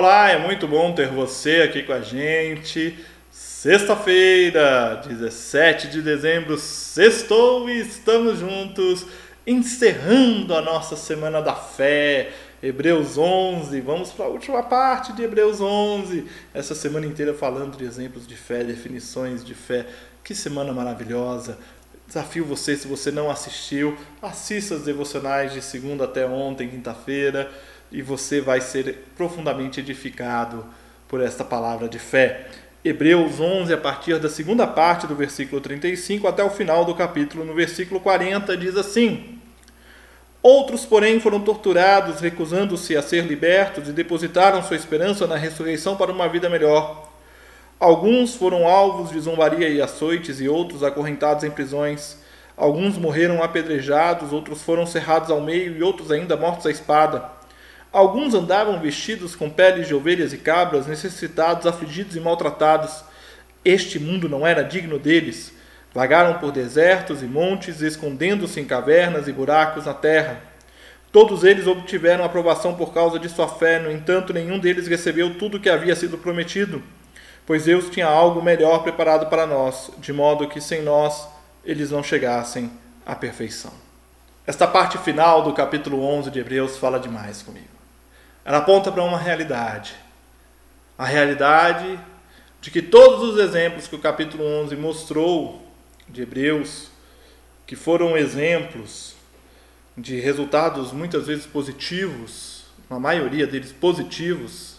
Olá, é muito bom ter você aqui com a gente. Sexta-feira, 17 de dezembro, sextou e estamos juntos, encerrando a nossa Semana da Fé. Hebreus 11, vamos para a última parte de Hebreus 11. Essa semana inteira falando de exemplos de fé, definições de fé. Que semana maravilhosa! Desafio você, se você não assistiu, assista as devocionais de segunda até ontem, quinta-feira, e você vai ser profundamente edificado por esta palavra de fé. Hebreus 11, a partir da segunda parte do versículo 35 até o final do capítulo, no versículo 40, diz assim: Outros, porém, foram torturados, recusando-se a ser libertos e depositaram sua esperança na ressurreição para uma vida melhor. Alguns foram alvos de zombaria e açoites, e outros acorrentados em prisões. Alguns morreram apedrejados, outros foram cerrados ao meio, e outros ainda mortos à espada. Alguns andavam vestidos com peles de ovelhas e cabras, necessitados, afligidos e maltratados. Este mundo não era digno deles. Vagaram por desertos e montes, escondendo-se em cavernas e buracos na terra. Todos eles obtiveram aprovação por causa de sua fé, no entanto, nenhum deles recebeu tudo o que havia sido prometido pois Deus tinha algo melhor preparado para nós, de modo que sem nós eles não chegassem à perfeição. Esta parte final do capítulo 11 de Hebreus fala demais comigo. Ela aponta para uma realidade. A realidade de que todos os exemplos que o capítulo 11 mostrou de Hebreus, que foram exemplos de resultados muitas vezes positivos, na maioria deles positivos,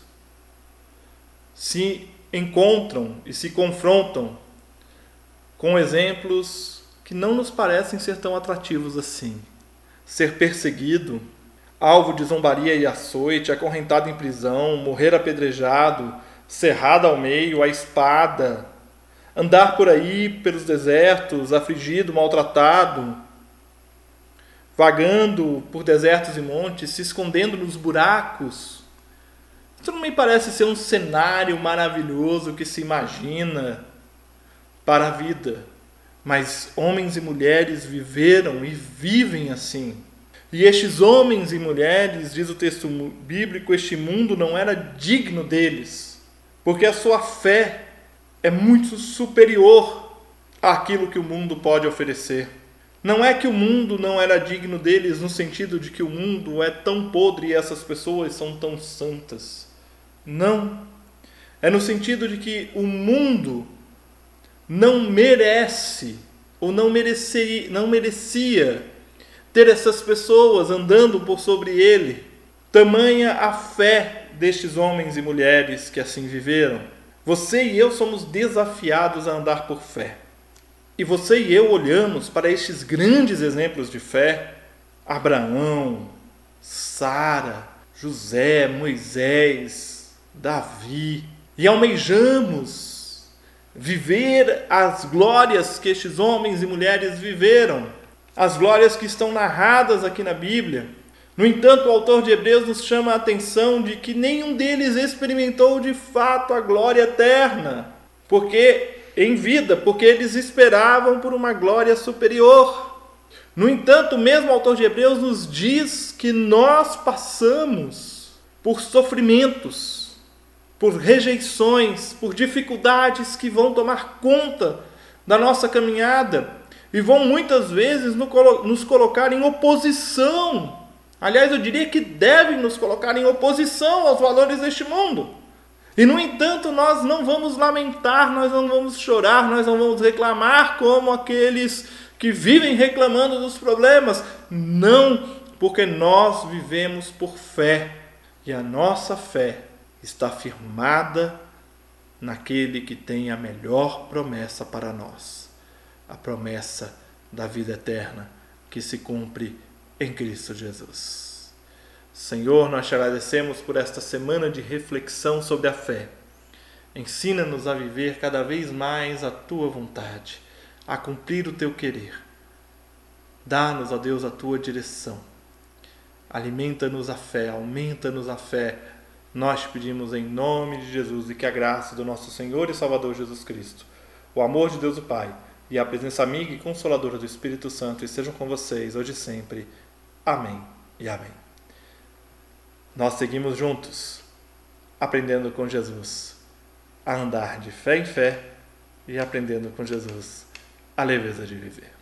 se encontram e se confrontam com exemplos que não nos parecem ser tão atrativos assim. Ser perseguido, alvo de zombaria e açoite, acorrentado em prisão, morrer apedrejado, cerrado ao meio, a espada, andar por aí pelos desertos, afligido, maltratado, vagando por desertos e montes, se escondendo nos buracos, isso não me parece ser um cenário maravilhoso que se imagina para a vida. Mas homens e mulheres viveram e vivem assim. E estes homens e mulheres, diz o texto bíblico, este mundo não era digno deles, porque a sua fé é muito superior àquilo que o mundo pode oferecer. Não é que o mundo não era digno deles no sentido de que o mundo é tão podre e essas pessoas são tão santas. Não. É no sentido de que o mundo não merece ou não não merecia ter essas pessoas andando por sobre ele. Tamanha a fé destes homens e mulheres que assim viveram. Você e eu somos desafiados a andar por fé. E você e eu olhamos para estes grandes exemplos de fé: Abraão, Sara, José, Moisés, Davi, e almejamos viver as glórias que estes homens e mulheres viveram, as glórias que estão narradas aqui na Bíblia. No entanto, o autor de Hebreus nos chama a atenção de que nenhum deles experimentou de fato a glória eterna, porque em vida, porque eles esperavam por uma glória superior. No entanto, o mesmo autor de Hebreus nos diz que nós passamos por sofrimentos, por rejeições, por dificuldades que vão tomar conta da nossa caminhada e vão muitas vezes nos colocar em oposição. Aliás, eu diria que devem nos colocar em oposição aos valores deste mundo. E no entanto, nós não vamos lamentar, nós não vamos chorar, nós não vamos reclamar como aqueles que vivem reclamando dos problemas. Não, porque nós vivemos por fé. E a nossa fé está firmada naquele que tem a melhor promessa para nós, a promessa da vida eterna que se cumpre em Cristo Jesus. Senhor, nós te agradecemos por esta semana de reflexão sobre a fé. Ensina-nos a viver cada vez mais a tua vontade, a cumprir o teu querer. Dá-nos, ó Deus, a tua direção. Alimenta-nos a fé, aumenta-nos a fé nós pedimos em nome de Jesus e que a graça do nosso Senhor e Salvador Jesus Cristo, o amor de Deus o Pai e a presença amiga e consoladora do Espírito Santo estejam com vocês hoje e sempre. Amém e amém. Nós seguimos juntos aprendendo com Jesus a andar de fé em fé e aprendendo com Jesus a leveza de viver.